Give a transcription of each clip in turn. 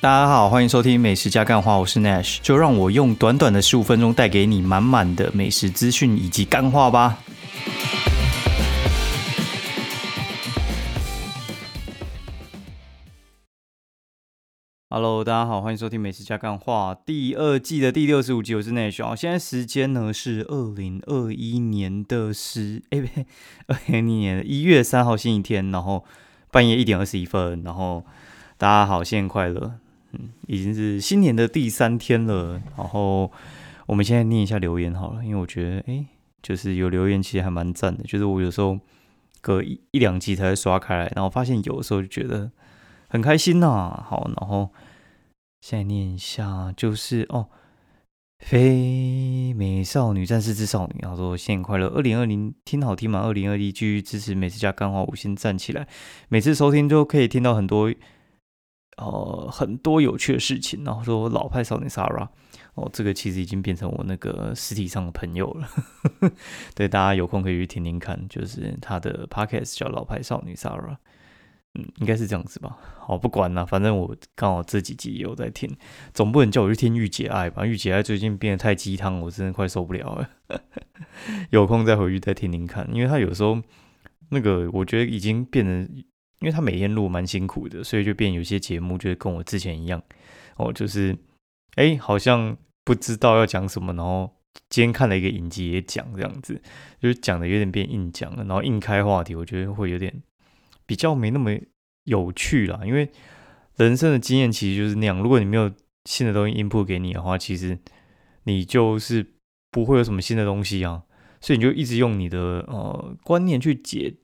大家好，欢迎收听《美食加干话》，我是 Nash，就让我用短短的十五分钟带给你满满的美食资讯以及干话吧。Hello，大家好，欢迎收听《美食加干话》第二季的第六十五集，我是 Nash 啊。现在时间呢是二零二一年的十哎不，二零二一年一月三号星期天，然后半夜一点二十一分，然后大家好，新年快乐。嗯，已经是新年的第三天了，然后我们现在念一下留言好了，因为我觉得，哎，就是有留言其实还蛮赞的，就是我有时候隔一一两集才会刷开来，然后发现有的时候就觉得很开心呐。好，然后现在念一下，就是哦，非美少女战士之少女，然后说新年快乐，二零二零听好听吗？二零二一继续支持美食家干话五星站起来，每次收听都可以听到很多。呃，很多有趣的事情，然后说老派少女 Sara，哦，这个其实已经变成我那个实体上的朋友了。对，大家有空可以去听听看，就是他的 podcast 叫老派少女 Sara，嗯，应该是这样子吧。好，不管了，反正我刚好这几集也有在听，总不能叫我去听御姐爱吧？御姐爱最近变得太鸡汤，我真的快受不了了。有空再回去再听听看，因为他有时候那个我觉得已经变成。因为他每天录蛮辛苦的，所以就变有些节目就是跟我之前一样，哦，就是哎，好像不知道要讲什么，然后今天看了一个影集也讲这样子，就是讲的有点变硬讲了，然后硬开话题，我觉得会有点比较没那么有趣啦。因为人生的经验其实就是那样，如果你没有新的东西 input 给你的话，其实你就是不会有什么新的东西啊，所以你就一直用你的呃观念去解。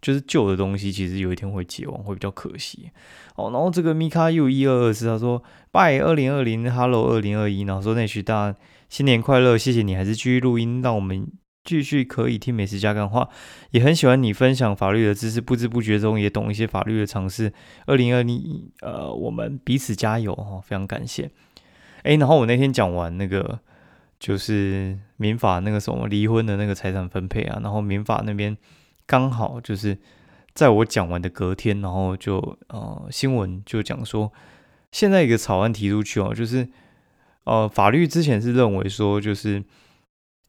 就是旧的东西，其实有一天会解亡，会比较可惜哦。然后这个 Mika U 一二二四，他说拜二零二零，Hello 二零二一，然后说那徐大新年快乐，谢谢你还是继续录音，让我们继续可以听美食加干话，也很喜欢你分享法律的知识，不知不觉中也懂一些法律的常识。二零二零，呃，我们彼此加油哈，非常感谢。哎，然后我那天讲完那个就是民法那个什么离婚的那个财产分配啊，然后民法那边。刚好就是在我讲完的隔天，然后就呃新闻就讲说，现在一个草案提出去哦，就是呃法律之前是认为说，就是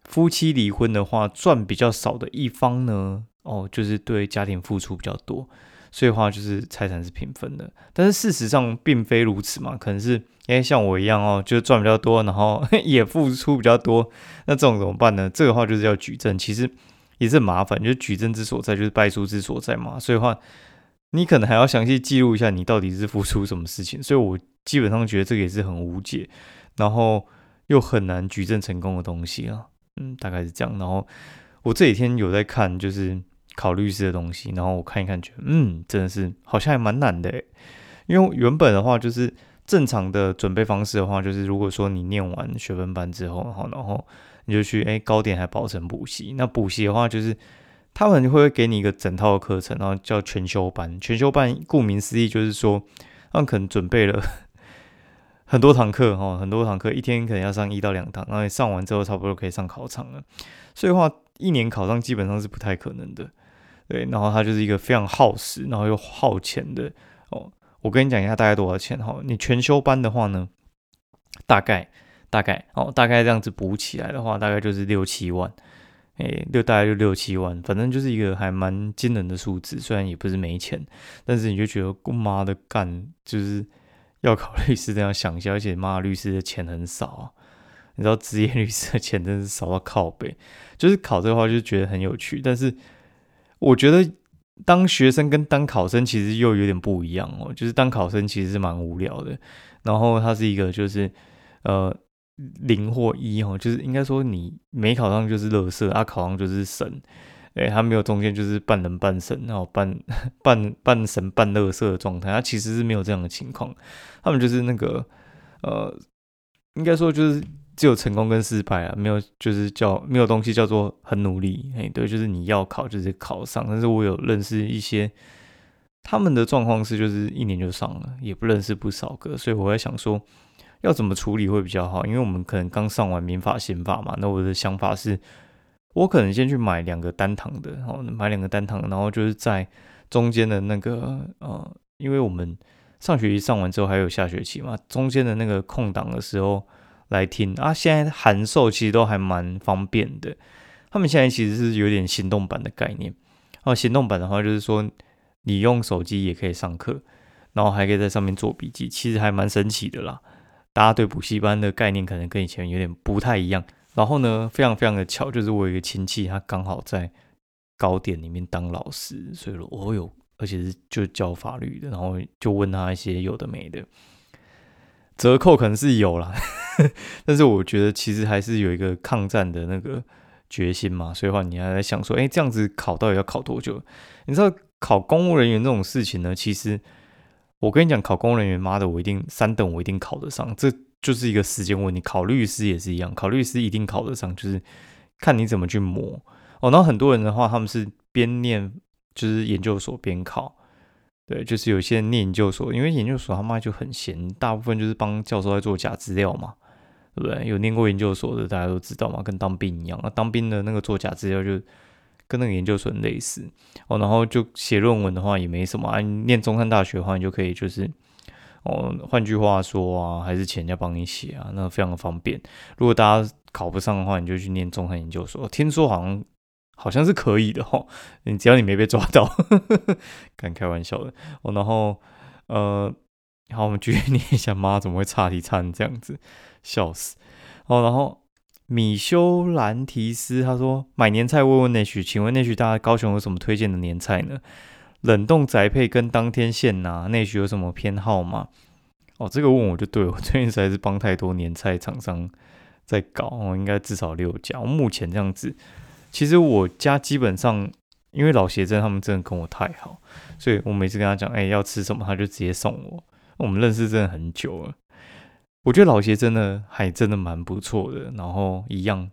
夫妻离婚的话，赚比较少的一方呢，哦就是对家庭付出比较多，所以话就是财产是平分的。但是事实上并非如此嘛，可能是因为像我一样哦，就赚比较多，然后 也付出比较多，那这种怎么办呢？这个话就是要举证，其实。也是很麻烦，就是举证之所在，就是败诉之所在嘛。所以话，你可能还要详细记录一下你到底是付出什么事情。所以我基本上觉得这个也是很无解，然后又很难举证成功的东西啊。嗯，大概是这样。然后我这几天有在看，就是考律师的东西，然后我看一看，觉得嗯，真的是好像还蛮难的。因为原本的话，就是正常的准备方式的话，就是如果说你念完学分班之后，然然后。你就去哎，高点还保证补习。那补习的话，就是他们会给你一个整套的课程，然后叫全修班。全修班顾名思义就是说，他们可能准备了 很多堂课哈，很多堂课，一天可能要上一到两堂，然后上完之后差不多可以上考场了。所以话，一年考上基本上是不太可能的。对，然后它就是一个非常耗时，然后又耗钱的哦。我跟你讲一下大概多少钱哈？你全修班的话呢，大概。大概哦，大概这样子补起来的话，大概就是六七万，诶，六大概就六七万，反正就是一个还蛮惊人的数字。虽然也不是没钱，但是你就觉得妈的干，就是要考律师这样想一下，而且妈律师的钱很少啊。你知道职业律师的钱真是少到靠背，就是考这个话就觉得很有趣，但是我觉得当学生跟当考生其实又有点不一样哦。就是当考生其实是蛮无聊的，然后它是一个就是呃。零或一哈，就是应该说你没考上就是乐色，啊考上就是神，哎，他没有中间就是半人半神，然后半半半神半乐色的状态，他其实是没有这样的情况，他们就是那个呃，应该说就是只有成功跟失败啊，没有就是叫没有东西叫做很努力，哎，对，就是你要考就是考上，但是我有认识一些他们的状况是就是一年就上了，也不认识不少个，所以我在想说。要怎么处理会比较好？因为我们可能刚上完民法、刑法嘛。那我的想法是，我可能先去买两个单堂的，然后买两个单堂，然后就是在中间的那个呃，因为我们上学期上完之后还有下学期嘛，中间的那个空档的时候来听啊。现在函授其实都还蛮方便的，他们现在其实是有点行动版的概念。哦，行动版的话就是说你用手机也可以上课，然后还可以在上面做笔记，其实还蛮神奇的啦。大家对补习班的概念可能跟以前有点不太一样。然后呢，非常非常的巧，就是我有一个亲戚，他刚好在高点里面当老师，所以说我有。而且是就教法律的，然后就问他一些有的没的，折扣可能是有啦，但是我觉得其实还是有一个抗战的那个决心嘛，所以话你还在想说，哎，这样子考到底要考多久？你知道考公务人员这种事情呢，其实我跟你讲，考公务人员，妈的，我一定三等，我一定考得上，这就是一个时间问题。考律师也是一样，考律师一定考得上，就是看你怎么去磨哦。然后很多人的话，他们是边念。就是研究所边考，对，就是有些人念研究所，因为研究所他妈就很闲，大部分就是帮教授在做假资料嘛，对不对？有念过研究所的大家都知道嘛，跟当兵一样啊，当兵的那个做假资料就跟那个研究所类似哦。然后就写论文的话也没什么啊，念中山大学的话你就可以就是哦，换句话说啊，还是钱家帮你写啊，那非常的方便。如果大家考不上的话，你就去念中山研究所，听说好像。好像是可以的哈，你只要你没被抓到，敢开玩笑的哦。然后呃，好，我们继续念一下，妈怎么会差题差成这样子，笑死哦。然后米修兰提斯他说买年菜问问内许，请问内许大家高雄有什么推荐的年菜呢？冷冻宅配跟当天现拿，内许有什么偏好吗？哦，这个问我就对我最近实在是帮太多年菜厂商在搞哦，应该至少六家，我目前这样子。其实我家基本上，因为老邪真他们真的跟我太好，所以我每次跟他讲，哎，要吃什么，他就直接送我。我们认识真的很久了，我觉得老邪真的还真的蛮不错的。然后一样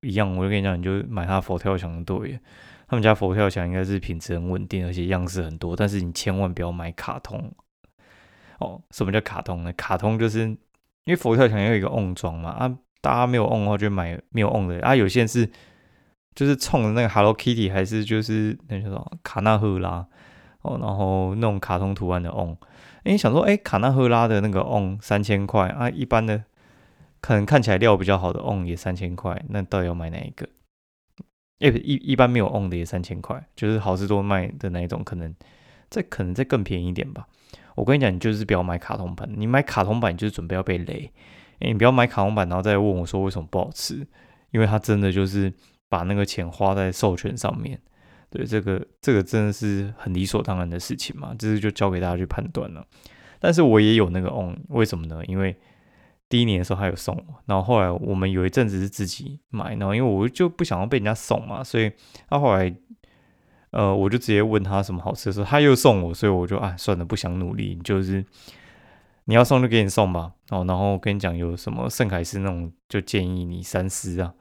一样，我就跟你讲，你就买他佛跳墙对，他们家佛跳墙应该是品质很稳定，而且样式很多。但是你千万不要买卡通哦。什么叫卡通呢？卡通就是因为佛跳墙有一个瓮装嘛，啊，大家没有瓮的话就买没有瓮的啊。有些人是。就是冲着那个 Hello Kitty，还是就是那叫什么卡纳赫拉哦，然后那种卡通图案的 on，哎，想说哎，卡纳赫拉的那个 on 三千块啊，一般的可能看起来料比较好的 on 也三千块，那到底要买哪一个？哎，一一般没有 on 的也三千块，就是好事多卖的那一种，可能再可能再更便宜一点吧。我跟你讲，你就是不要买卡通版，你买卡通版就是准备要被雷。哎，你不要买卡通版，然后再问我说为什么不好吃，因为它真的就是。把那个钱花在授权上面，对这个这个真的是很理所当然的事情嘛？这是就交给大家去判断了。但是我也有那个 on，为什么呢？因为第一年的时候他有送我，然后后来我们有一阵子是自己买，然后因为我就不想要被人家送嘛，所以他后来呃我就直接问他什么好吃的时候，他又送我，所以我就啊算了，不想努力，就是你要送就给你送吧。哦，然后跟你讲有什么盛凯斯那种，就建议你三思啊。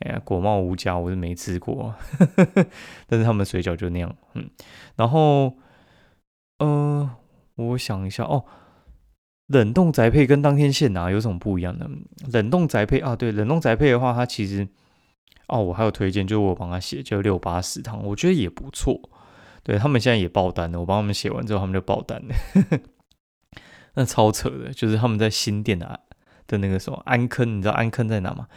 哎呀，果茂无家我是没吃过，但是他们水饺就那样，嗯，然后，呃，我想一下哦，冷冻宅配跟当天现拿有什么不一样的？冷冻宅配啊，对，冷冻宅配的话，它其实，哦，我还有推荐，就是我帮他写，就六八食堂，我觉得也不错，对他们现在也爆单了，我帮他们写完之后，他们就爆单了，那超扯的，就是他们在新店的的那个什么安坑，你知道安坑在哪吗？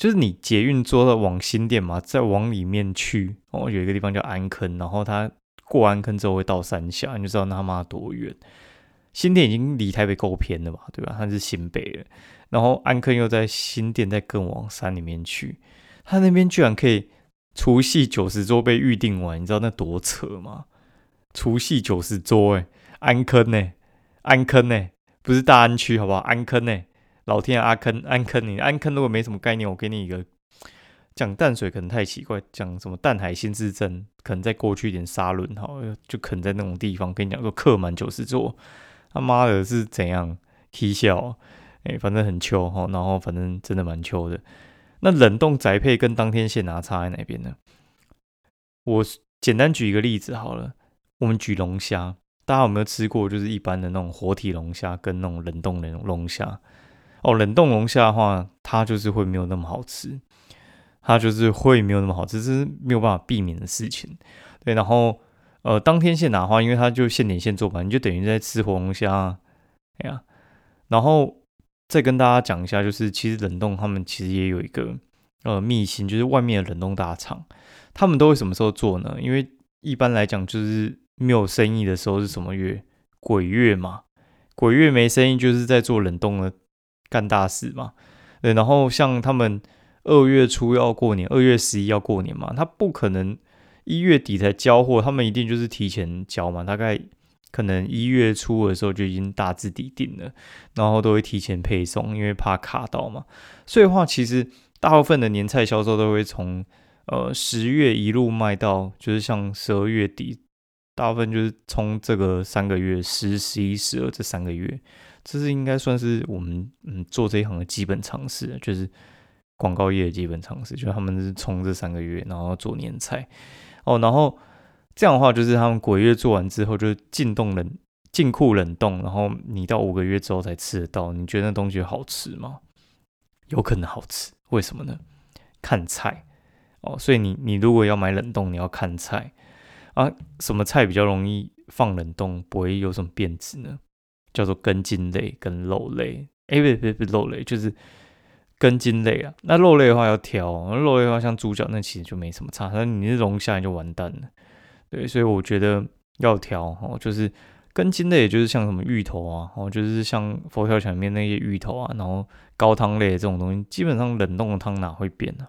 就是你捷运坐到往新店嘛，再往里面去哦，有一个地方叫安坑，然后它过安坑之后会到山下，你就知道他妈多远。新店已经离台北够偏了嘛，对吧？它是新北的，然后安坑又在新店再更往山里面去，它那边居然可以除夕九十桌被预定完，你知道那多扯吗？除夕九十桌，哎，安坑呢？安坑呢？不是大安区，好不好？安坑呢？老天阿坑安坑你安坑如果没什么概念，我给你一个讲淡水可能太奇怪，讲什么淡海新市镇可能再过去一点沙轮哈，就可能在那种地方跟你讲说客满九十座，他妈的是怎样踢笑？哎，反正很秋哈，然后反正真的蛮秋的。那冷冻宅配跟当天现拿差在哪边呢？我简单举一个例子好了，我们举龙虾，大家有没有吃过？就是一般的那种活体龙虾跟那种冷冻的那种龙虾。哦，冷冻龙虾的话，它就是会没有那么好吃，它就是会没有那么好吃，这是没有办法避免的事情。对，然后呃，当天现拿的话，因为它就现点现做嘛，你就等于在吃活龙虾，哎呀，然后再跟大家讲一下，就是其实冷冻他们其实也有一个呃秘辛，就是外面的冷冻大厂，他们都会什么时候做呢？因为一般来讲就是没有生意的时候是什么月？鬼月嘛，鬼月没生意就是在做冷冻的干大事嘛，对，然后像他们二月初要过年，二月十一要过年嘛，他不可能。一月底才交货，他们一定就是提前交嘛，大概可能一月初的时候就已经大致底定了，然后都会提前配送，因为怕卡到嘛。所以话，其实大部分的年菜销售都会从呃十月一路卖到，就是像十二月底，大部分就是冲这个三个月十、十一、十二这三个月，这是应该算是我们嗯做这一行的基本常识，就是广告业的基本常识，就是他们是冲这三个月，然后做年菜。哦，然后这样的话，就是他们鬼月做完之后，就进冻冷、进库冷冻，然后你到五个月之后才吃得到。你觉得那东西好吃吗？有可能好吃，为什么呢？看菜哦，所以你你如果要买冷冻，你要看菜啊，什么菜比较容易放冷冻，不会有什么变质呢？叫做根茎类跟肉类。哎，不不不，肉类就是。根茎类啊，那肉类的话要挑，肉类的话像猪脚那其实就没什么差，那你是龙虾你就完蛋了。对，所以我觉得要挑哦，就是根茎类，就是像什么芋头啊，哦，就是像佛跳墙里面那些芋头啊，然后高汤类这种东西，基本上冷冻的汤哪会变呢？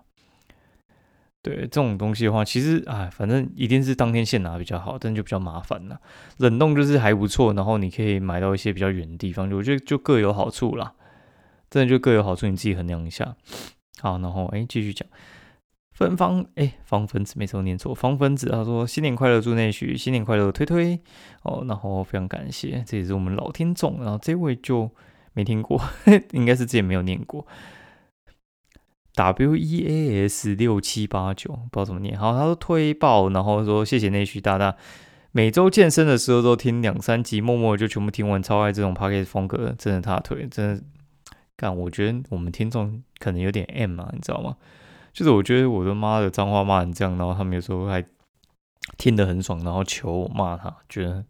对，这种东西的话，其实哎，反正一定是当天现拿比较好，但就比较麻烦了。冷冻就是还不错，然后你可以买到一些比较远的地方，我觉得就各有好处啦。真的就各有好处，你自己衡量一下。好，然后哎，继续讲。芬芳哎，方分子没错，念错。方分子他说新年快乐，祝内许新年快乐，推推哦。然后非常感谢，这也是我们老听众。然后这位就没听过，应该是之前没有念过。W E A S 六七八九，不知道怎么念。好，他说推爆，然后说谢谢内许大大，每周健身的时候都听两三集，默默就全部听完，超爱这种 p o c k e t 风格，真的他推，真的。但我觉得我们听众可能有点 M 啊，你知道吗？就是我觉得我的妈的脏话骂成这样，然后他们有时候还听得很爽，然后求我骂他，觉得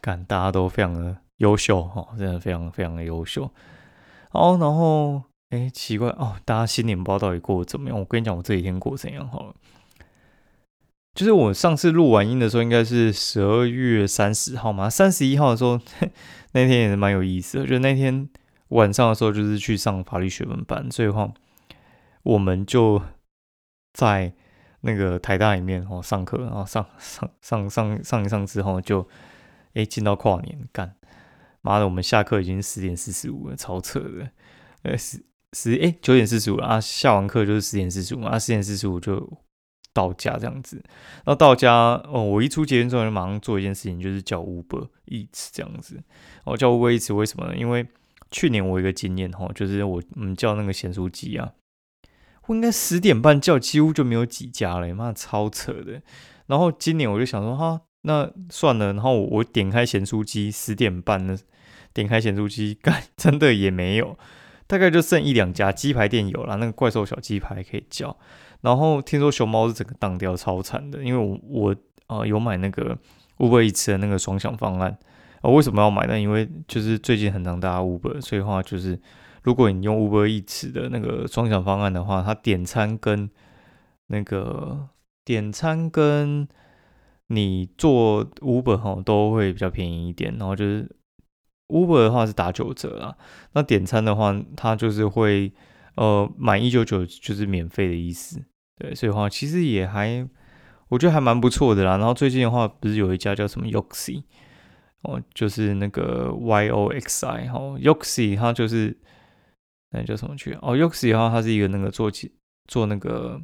干大家都非常的优秀哈，真的非常非常的优秀。好，然后哎，奇怪哦，大家新年不知道到底过得怎么样？我跟你讲，我这几天过得怎样好了。就是我上次录完音的时候，应该是十二月三十号嘛，三十一号的时候，那天也是蛮有意思的，就那天。晚上的时候就是去上法律学分班，所以话我们就在那个台大里面哦上课，然后上上上上上一上之后就哎进到跨年干，妈的我们下课已经十点四十五了，超扯的，呃十十哎九点四十五了啊，下完课就是十点四十五啊，十点四十五就到家这样子，然后到家哦我一出捷运之后就马上做一件事情，就是叫 Uber Eats 这样子，我叫 Uber Eats 为什么呢？因为去年我一个经验哈，就是我嗯叫那个咸酥鸡啊，我应该十点半叫，几乎就没有几家了，妈超扯的。然后今年我就想说哈，那算了，然后我点开咸酥鸡，十点半呢，点开咸酥鸡，干真的也没有，大概就剩一两家鸡排店有了，那个怪兽小鸡排可以叫。然后听说熊猫是整个当掉，超惨的，因为我我啊有买那个乌龟一次的那个双享方案。我为什么要买呢？因为就是最近很常搭 Uber，所以话就是如果你用 Uber 一次的那个双享方案的话，它点餐跟那个点餐跟你做 Uber 哈都会比较便宜一点。然后就是 Uber 的话是打九折啊，那点餐的话它就是会呃满一九九就是免费的意思。对，所以话其实也还我觉得还蛮不错的啦。然后最近的话不是有一家叫什么 Yoxi。哦，就是那个 Y O X I 哈，Yoxi 它就是那叫什么去？哦，Yoxi 的话，它是一个那个做做那个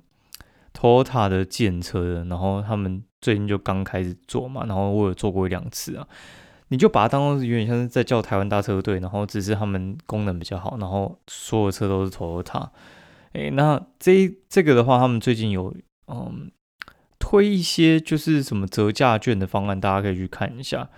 Toyota 的建车的，然后他们最近就刚开始做嘛，然后我有做过一两次啊。你就把它当做有点像是在叫台湾大车队，然后只是他们功能比较好，然后所有车都是 Toyota。哎，那这这个的话，他们最近有嗯推一些就是什么折价券的方案，大家可以去看一下。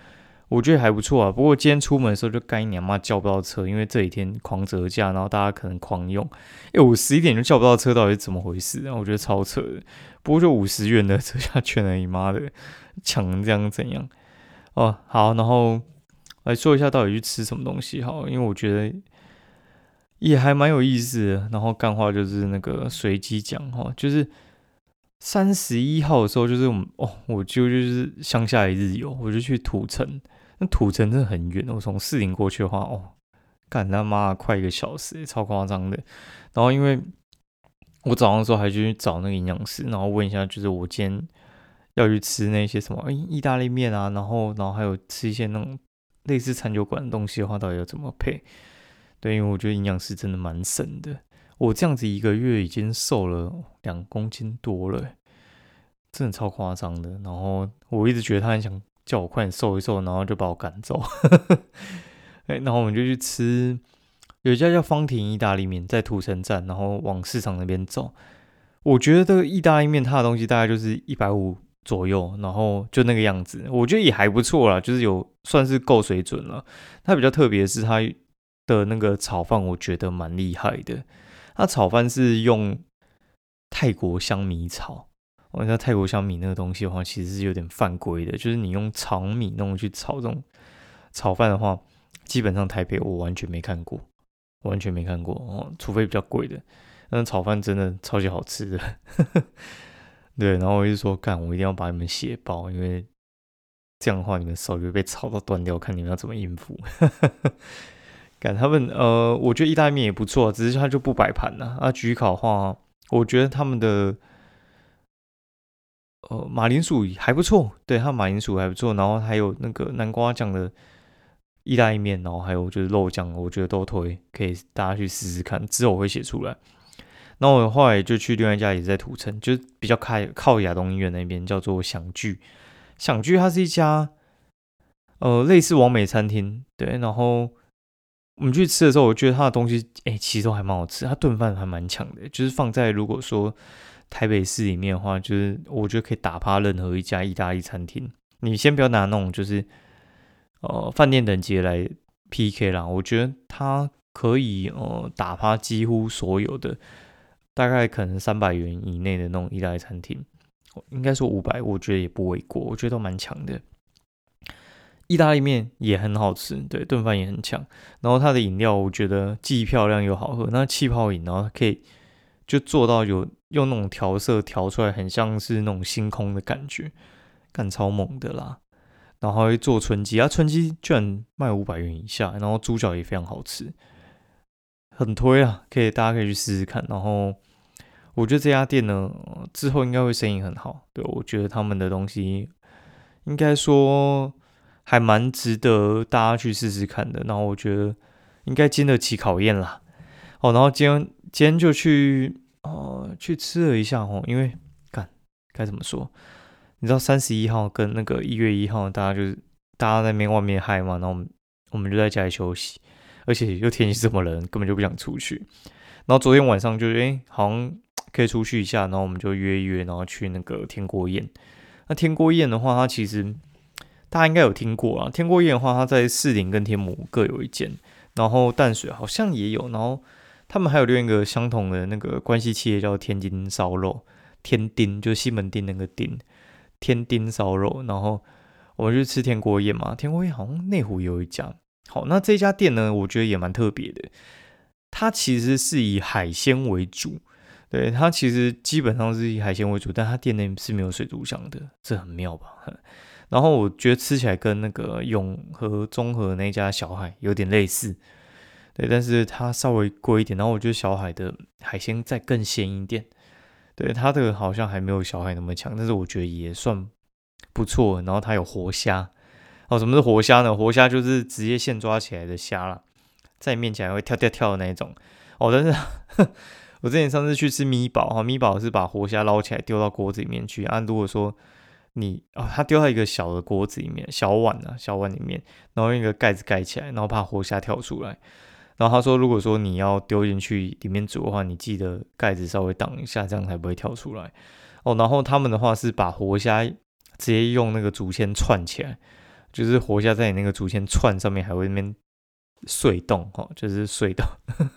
我觉得还不错啊。不过今天出门的时候就干娘妈叫不到车，因为这几天狂折价，然后大家可能狂用。哎，我十一点就叫不到车，到底是怎么回事然后？我觉得超扯的。不过就五十元的折价券而已，妈的，抢这样怎样？哦，好，然后来说一下到底去吃什么东西好，因为我觉得也还蛮有意思的。然后干话就是那个随机讲哈，就是三十一号的时候，就是我们哦，我就就是乡下一日游，我就去土城。那土城真的很远，我从四林过去的话，哦，干他妈快一个小时，超夸张的。然后因为我早上的时候还去找那个营养师，然后问一下，就是我今天要去吃那些什么，哎，意大利面啊，然后，然后还有吃一些那种类似餐酒馆的东西的话，到底要怎么配？对，因为我觉得营养师真的蛮省的，我这样子一个月已经瘦了两公斤多了，真的超夸张的。然后我一直觉得他很想叫我快点瘦一瘦，然后就把我赶走。哎，然后我们就去吃。有一家叫方婷意大利面，在土城站，然后往市场那边走。我觉得这个意大利面它的东西大概就是一百五左右，然后就那个样子，我觉得也还不错啦，就是有算是够水准了。它比较特别是它的那个炒饭，我觉得蛮厉害的。它炒饭是用泰国香米炒，我道泰国香米那个东西的话，其实是有点犯规的，就是你用长米弄去炒这种炒饭的话，基本上台北我完全没看过。完全没看过哦，除非比较贵的。那炒饭真的超级好吃的，对。然后我就说，干，我一定要把你们写爆，因为这样的话，你们手就被炒到断掉，看你们要怎么应付。干他们，呃，我觉得意大利面也不错，只是他就不摆盘了。啊，焗烤的话，我觉得他们的呃马铃薯还不错，对，他马铃薯还不错，然后还有那个南瓜酱的。意大利面，然后还有就是肉酱，我觉得都推，可以大家去试试看。之后我会写出来。那我后来就去另外一家，也在土城，就是比较开靠亚东医院那边，叫做享聚。享聚它是一家呃类似完美餐厅，对。然后我们去吃的时候，我觉得它的东西哎其实都还蛮好吃，它炖饭还蛮强的。就是放在如果说台北市里面的话，就是我觉得可以打趴任何一家意大利餐厅。你先不要拿那种就是。呃，饭店等级来 PK 啦，我觉得它可以呃打趴几乎所有的，大概可能三百元以内的那种意大利餐厅，应该说五百，我觉得也不为过，我觉得都蛮强的。意大利面也很好吃，对，炖饭也很强，然后它的饮料我觉得既漂亮又好喝，那气泡饮，然后可以就做到有用那种调色调出来，很像是那种星空的感觉，干超猛的啦。然后会做春鸡啊，春鸡居然卖五百元以下，然后猪脚也非常好吃，很推啊，可以大家可以去试试看。然后我觉得这家店呢，之后应该会生意很好。对我觉得他们的东西应该说还蛮值得大家去试试看的。然后我觉得应该经得起考验啦。哦，然后今天今天就去哦去吃了一下哦，因为干该怎么说？你知道三十一号跟那个一月一号，大家就是大家那边外面嗨嘛，然后我们我们就在家里休息，而且又天气这么冷，根本就不想出去。然后昨天晚上就是哎，好像可以出去一下，然后我们就约一约，然后去那个天锅宴。那天锅宴的话，它其实大家应该有听过啊。天锅宴的话，它在士林跟天母各有一间，然后淡水好像也有，然后他们还有另一个相同的那个关系企业叫天津烧肉，天丁就西门町那个丁。天丁烧肉，然后我们去吃天锅宴嘛。天锅宴好像内湖有一家。好，那这家店呢，我觉得也蛮特别的。它其实是以海鲜为主，对，它其实基本上是以海鲜为主，但它店内是没有水族箱的，这很妙吧？然后我觉得吃起来跟那个永和综合那家小海有点类似，对，但是它稍微贵一点。然后我觉得小海的海鲜再更鲜一点。对它这个好像还没有小海那么强，但是我觉得也算不错。然后它有活虾哦，什么是活虾呢？活虾就是直接现抓起来的虾了，在你面前还会跳跳跳的那种哦。但是 我之前上次去吃米堡哈，米堡是把活虾捞起来丢到锅子里面去啊。如果说你哦，他丢到一个小的锅子里面，小碗啊，小碗里面，然后用一个盖子盖起来，然后怕活虾跳出来。然后他说，如果说你要丢进去里面煮的话，你记得盖子稍微挡一下，这样才不会跳出来哦。然后他们的话是把活虾直接用那个竹签串起来，就是活下在你那个竹签串上面，还会那边碎洞哦，就是碎动，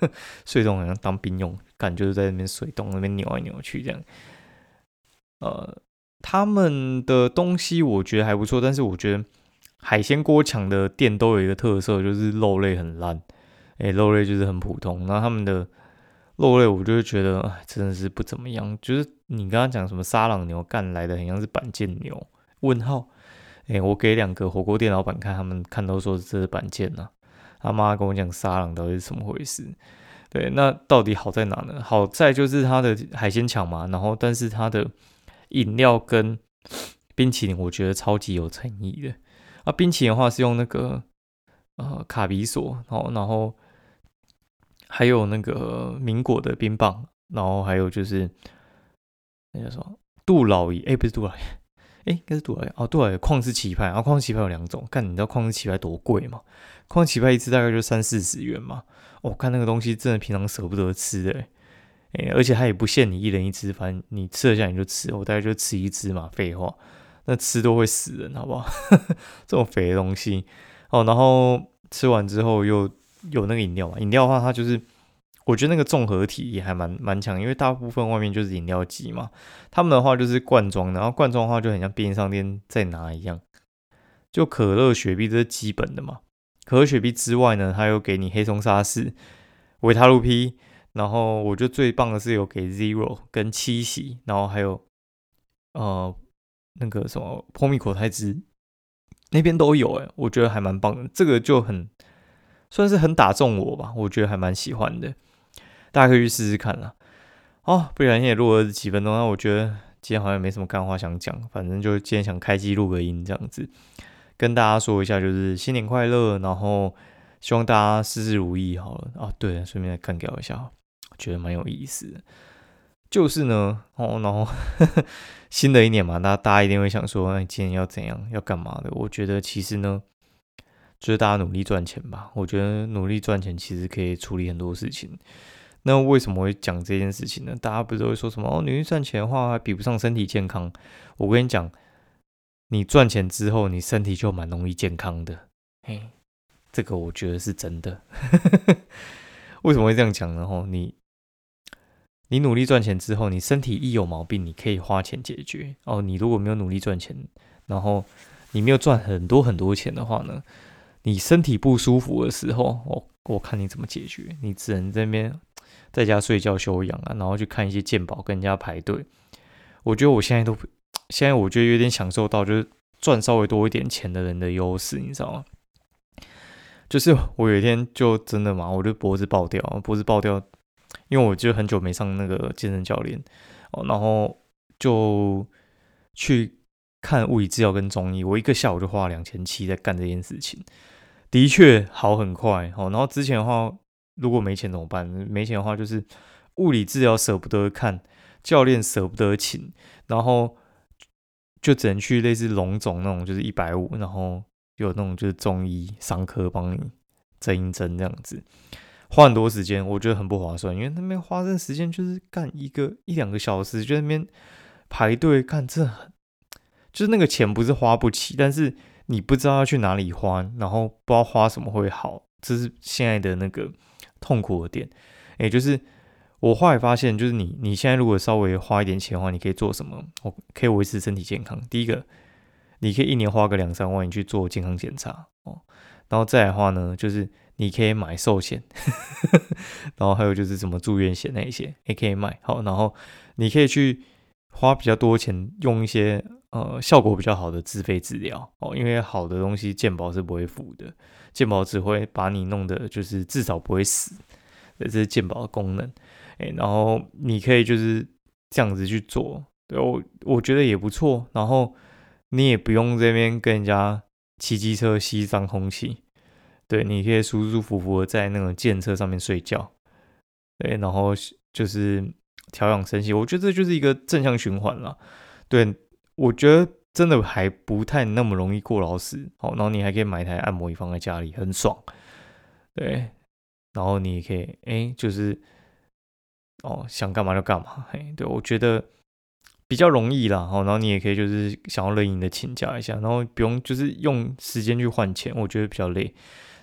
碎洞好像当兵用，感就是在那边碎洞，那边扭来扭去这样。呃，他们的东西我觉得还不错，但是我觉得海鲜锅强的店都有一个特色，就是肉类很烂，哎，肉类就是很普通。然后他们的肉类，我就会觉得，哎，真的是不怎么样。就是你刚刚讲什么沙朗牛干来的，很像是板腱牛？问号？哎，我给两个火锅店老板看，他们看都说这是板腱呐。他妈跟我讲沙朗到底是怎么回事？对，那到底好在哪呢？好在就是它的海鲜强嘛，然后但是它的饮料跟冰淇淋，我觉得超级有诚意的。啊，冰淇淋的话是用那个呃卡比索，然后然后还有那个民果的冰棒，然后还有就是那叫什么杜老爷？哎，不是杜老爷。哎，应该是杜老爷哦，杜老爷旷世奇派，然后旷世奇派有两种，看你知道旷世奇派多贵吗？旷世奇派一次大概就三四十元嘛，我看那个东西真的平常舍不得吃的，哎，而且它也不限你一人一只，反正你吃得下你就吃，我大概就吃一只嘛，废话，那吃都会死人，好不好？这种肥的东西哦，然后吃完之后又有那个饮料嘛，饮料的话它就是。我觉得那个综合体也还蛮蛮强，因为大部分外面就是饮料机嘛，他们的话就是罐装，然后罐装的话就很像便利商店在拿一样，就可乐、雪碧这是基本的嘛。可乐、雪碧之外呢，它有给你黑松沙士、维他露 P，然后我觉得最棒的是有给 Zero 跟七喜，然后还有呃那个什么蜂蜜口太汁，那边都有哎，我觉得还蛮棒的，这个就很算是很打中我吧，我觉得还蛮喜欢的。大家可以去试试看啦。哦，不然也录了几分钟，那我觉得今天好像没什么干话想讲，反正就今天想开机录个音这样子，跟大家说一下，就是新年快乐，然后希望大家事事如意好了。哦，对，顺便干掉一下，觉得蛮有意思的。就是呢，哦，然后 新的一年嘛，那大家一定会想说，哎，今年要怎样，要干嘛的？我觉得其实呢，就是大家努力赚钱吧。我觉得努力赚钱其实可以处理很多事情。那为什么会讲这件事情呢？大家不是会说什么哦，努力赚钱的话还比不上身体健康。我跟你讲，你赚钱之后，你身体就蛮容易健康的。嘿，这个我觉得是真的。为什么会这样讲呢？吼，你你努力赚钱之后，你身体一有毛病，你可以花钱解决。哦，你如果没有努力赚钱，然后你没有赚很多很多钱的话呢，你身体不舒服的时候，我我看你怎么解决，你只能这边。在家睡觉休养啊，然后去看一些鉴宝，跟人家排队。我觉得我现在都，现在我觉得有点享受到，就是赚稍微多一点钱的人的优势，你知道吗？就是我有一天就真的嘛，我就脖子爆掉，脖子爆掉，因为我就很久没上那个健身教练哦，然后就去看物理治疗跟中医，我一个下午就花了两千七在干这件事情，的确好很快哦。然后之前的话。如果没钱怎么办？没钱的话，就是物理治疗舍不得看，教练舍不得请，然后就只能去类似龙总那种，就是一百五，然后有那种就是中医伤科帮你针一针这样子，花很多时间，我觉得很不划算，因为那边花这时间就是干一个一两个小时，就那边排队干，这就是那个钱不是花不起，但是你不知道要去哪里花，然后不知道花什么会好，这是现在的那个。痛苦的点，也就是我后来发现，就是你你现在如果稍微花一点钱的话，你可以做什么？我可以维持身体健康。第一个，你可以一年花个两三万，你去做健康检查哦。然后再来的话呢，就是你可以买寿险，然后还有就是什么住院险那一些也可以买。好，然后你可以去花比较多钱，用一些呃效果比较好的自费治疗哦，因为好的东西健保是不会付的。健保只会把你弄的，就是至少不会死，这是健保的功能。哎，然后你可以就是这样子去做，对我我觉得也不错。然后你也不用这边跟人家骑机车吸脏空气，对，你可以舒舒服服的在那种健车上面睡觉，对，然后就是调养身心。我觉得这就是一个正向循环了。对我觉得。真的还不太那么容易过劳死，好，然后你还可以买台按摩椅放在家里，很爽，对，然后你也可以，哎，就是，哦，想干嘛就干嘛，嘿，对我觉得比较容易啦，哦，然后你也可以就是想要任意的请假一下，然后不用就是用时间去换钱，我觉得比较累。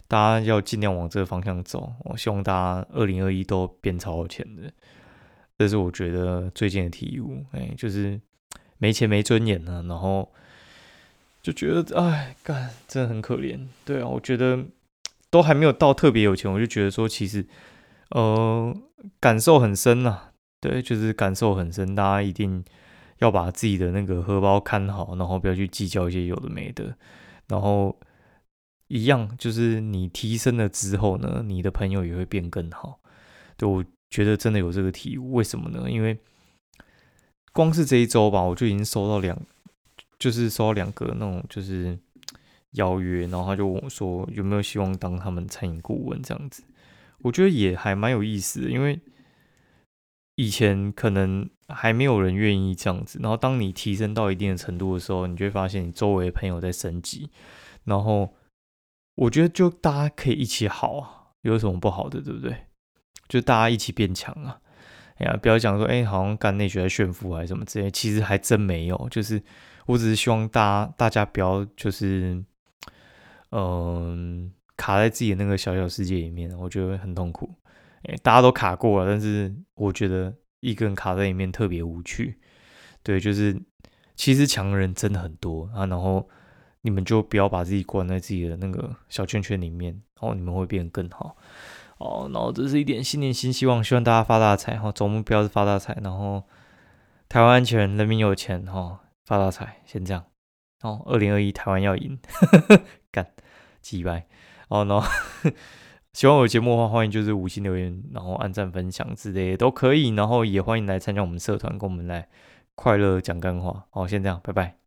大家要尽量往这个方向走。我希望大家二零二一都变超有钱的，这是我觉得最近的体悟。哎，就是没钱没尊严呢，然后就觉得哎，干真的很可怜。对啊，我觉得都还没有到特别有钱，我就觉得说其实呃感受很深呐。对，就是感受很深，大家一定要把自己的那个荷包看好，然后不要去计较一些有的没的，然后。一样，就是你提升了之后呢，你的朋友也会变更好。对我觉得真的有这个体悟，为什么呢？因为光是这一周吧，我就已经收到两，就是收到两个那种就是邀约，然后他就问我说有没有希望当他们餐饮顾问这样子。我觉得也还蛮有意思的，因为以前可能还没有人愿意这样子，然后当你提升到一定的程度的时候，你就会发现你周围的朋友在升级，然后。我觉得就大家可以一起好啊，有什么不好的，对不对？就大家一起变强啊！哎呀，不要讲说，哎，好像干内学在炫富还是什么之类，其实还真没有。就是我只是希望大家大家不要就是，嗯，卡在自己的那个小小世界里面，我觉得很痛苦。哎，大家都卡过了，但是我觉得一个人卡在里面特别无趣。对，就是其实强人真的很多啊，然后。你们就不要把自己关在自己的那个小圈圈里面，然后你们会变得更好。哦，然后这是一点新年新希望，希望大家发大财哈，总目标是发大财，然后台湾安全，人民有钱哈，发大财，先这样。哦，二零二一台湾要赢，干，击败。哦，然后喜欢我节目的话，欢迎就是五星留言，然后按赞分享之类都可以，然后也欢迎来参加我们社团，跟我们来快乐讲干话。好，先这样，拜拜。